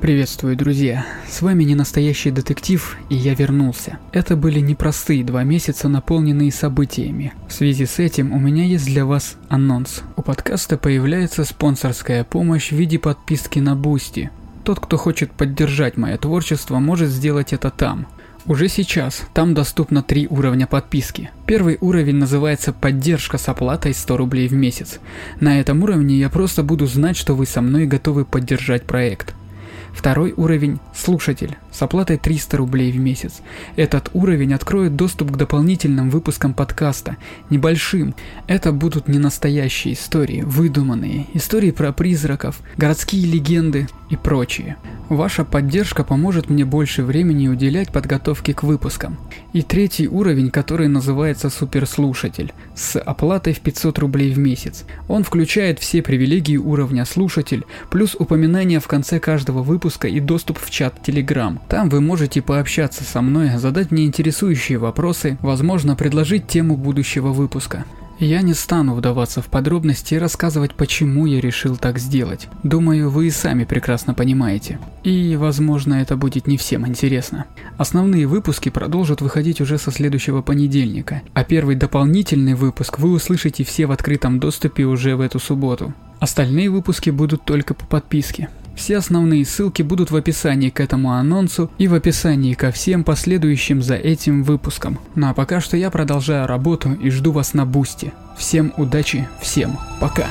Приветствую, друзья! С вами не настоящий детектив, и я вернулся. Это были непростые два месяца, наполненные событиями. В связи с этим у меня есть для вас анонс. У подкаста появляется спонсорская помощь в виде подписки на Boosty. Тот, кто хочет поддержать мое творчество, может сделать это там. Уже сейчас там доступно три уровня подписки. Первый уровень называется «Поддержка с оплатой 100 рублей в месяц». На этом уровне я просто буду знать, что вы со мной готовы поддержать проект. Второй уровень – слушатель, с оплатой 300 рублей в месяц. Этот уровень откроет доступ к дополнительным выпускам подкаста, небольшим. Это будут не настоящие истории, выдуманные, истории про призраков, городские легенды и прочее. Ваша поддержка поможет мне больше времени уделять подготовке к выпускам. И третий уровень, который называется суперслушатель, с оплатой в 500 рублей в месяц. Он включает все привилегии уровня слушатель, плюс упоминания в конце каждого выпуска и доступ в чат Telegram. Там вы можете пообщаться со мной, задать мне интересующие вопросы, возможно предложить тему будущего выпуска. Я не стану вдаваться в подробности и рассказывать, почему я решил так сделать. Думаю, вы и сами прекрасно понимаете. И, возможно, это будет не всем интересно. Основные выпуски продолжат выходить уже со следующего понедельника, а первый дополнительный выпуск вы услышите все в открытом доступе уже в эту субботу. Остальные выпуски будут только по подписке. Все основные ссылки будут в описании к этому анонсу и в описании ко всем последующим за этим выпускам. Ну а пока что я продолжаю работу и жду вас на бусте. Всем удачи, всем пока.